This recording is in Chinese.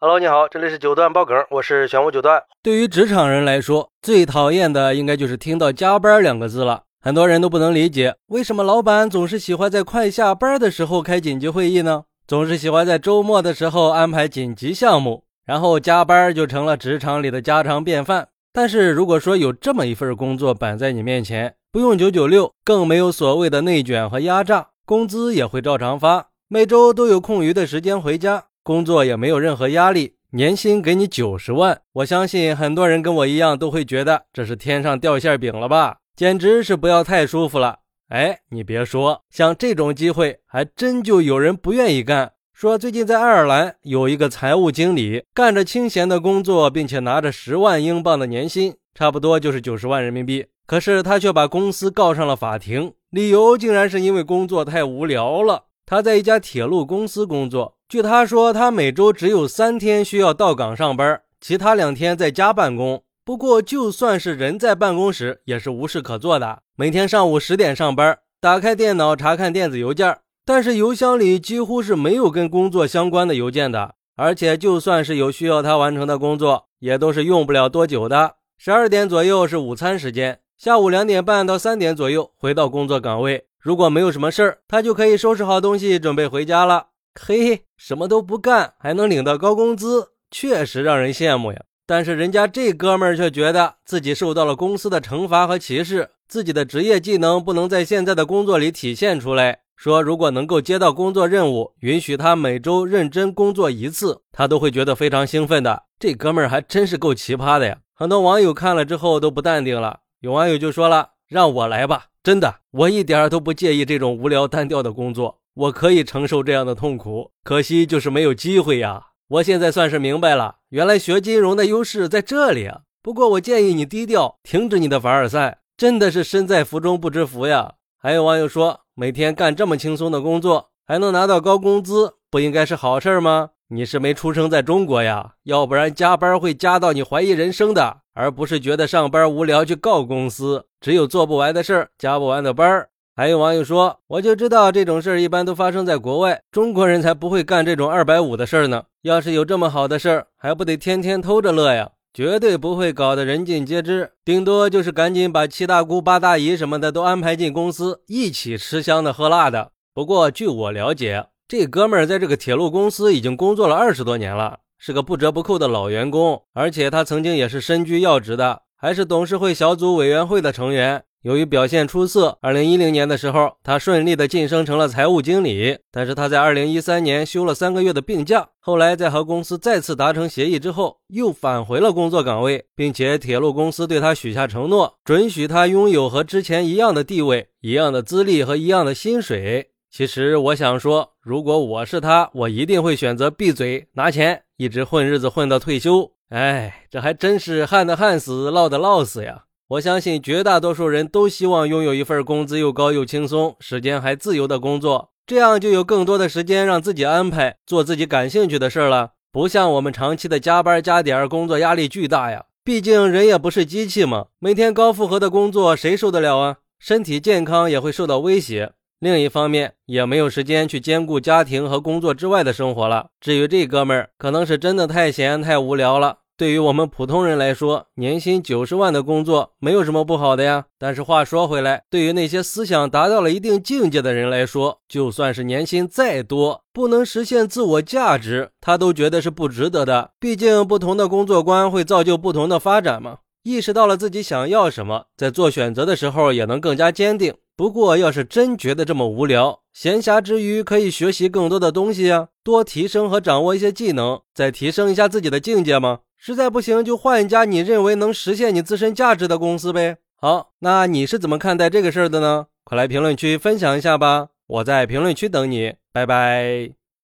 Hello，你好，这里是九段爆梗，我是玄武九段。对于职场人来说，最讨厌的应该就是听到“加班”两个字了。很多人都不能理解，为什么老板总是喜欢在快下班的时候开紧急会议呢？总是喜欢在周末的时候安排紧急项目，然后加班就成了职场里的家常便饭。但是如果说有这么一份工作摆在你面前，不用九九六，更没有所谓的内卷和压榨，工资也会照常发，每周都有空余的时间回家。工作也没有任何压力，年薪给你九十万，我相信很多人跟我一样都会觉得这是天上掉馅饼了吧？简直是不要太舒服了。哎，你别说，像这种机会还真就有人不愿意干。说最近在爱尔兰有一个财务经理，干着清闲的工作，并且拿着十万英镑的年薪，差不多就是九十万人民币。可是他却把公司告上了法庭，理由竟然是因为工作太无聊了。他在一家铁路公司工作。据他说，他每周只有三天需要到岗上班，其他两天在家办公。不过，就算是人在办公室，也是无事可做的。每天上午十点上班，打开电脑查看电子邮件，但是邮箱里几乎是没有跟工作相关的邮件的。而且，就算是有需要他完成的工作，也都是用不了多久的。十二点左右是午餐时间，下午两点半到三点左右回到工作岗位。如果没有什么事儿，他就可以收拾好东西准备回家了。嘿，什么都不干还能领到高工资，确实让人羡慕呀。但是人家这哥们儿却觉得自己受到了公司的惩罚和歧视，自己的职业技能不能在现在的工作里体现出来。说如果能够接到工作任务，允许他每周认真工作一次，他都会觉得非常兴奋的。这哥们儿还真是够奇葩的呀！很多网友看了之后都不淡定了，有网友就说了：“让我来吧，真的，我一点都不介意这种无聊单调的工作。”我可以承受这样的痛苦，可惜就是没有机会呀。我现在算是明白了，原来学金融的优势在这里啊。不过我建议你低调，停止你的凡尔赛，真的是身在福中不知福呀。还有网友说，每天干这么轻松的工作，还能拿到高工资，不应该是好事吗？你是没出生在中国呀，要不然加班会加到你怀疑人生的，而不是觉得上班无聊去告公司。只有做不完的事儿，加不完的班儿。还有网友说，我就知道这种事儿一般都发生在国外，中国人才不会干这种二百五的事儿呢。要是有这么好的事儿，还不得天天偷着乐呀？绝对不会搞得人尽皆知，顶多就是赶紧把七大姑八大姨什么的都安排进公司，一起吃香的喝辣的。不过据我了解，这哥们儿在这个铁路公司已经工作了二十多年了，是个不折不扣的老员工，而且他曾经也是身居要职的，还是董事会小组委员会的成员。由于表现出色，二零一零年的时候，他顺利的晋升成了财务经理。但是他在二零一三年休了三个月的病假，后来在和公司再次达成协议之后，又返回了工作岗位，并且铁路公司对他许下承诺，准许他拥有和之前一样的地位、一样的资历和一样的薪水。其实我想说，如果我是他，我一定会选择闭嘴拿钱，一直混日子混到退休。哎，这还真是旱的旱死，涝的涝死呀。我相信绝大多数人都希望拥有一份工资又高又轻松、时间还自由的工作，这样就有更多的时间让自己安排做自己感兴趣的事了。不像我们长期的加班加点，工作压力巨大呀。毕竟人也不是机器嘛，每天高负荷的工作谁受得了啊？身体健康也会受到威胁。另一方面，也没有时间去兼顾家庭和工作之外的生活了。至于这哥们儿，可能是真的太闲太无聊了。对于我们普通人来说，年薪九十万的工作没有什么不好的呀。但是话说回来，对于那些思想达到了一定境界的人来说，就算是年薪再多，不能实现自我价值，他都觉得是不值得的。毕竟，不同的工作观会造就不同的发展嘛。意识到了自己想要什么，在做选择的时候也能更加坚定。不过，要是真觉得这么无聊，闲暇之余可以学习更多的东西啊，多提升和掌握一些技能，再提升一下自己的境界吗？实在不行，就换一家你认为能实现你自身价值的公司呗。好，那你是怎么看待这个事儿的呢？快来评论区分享一下吧，我在评论区等你，拜拜。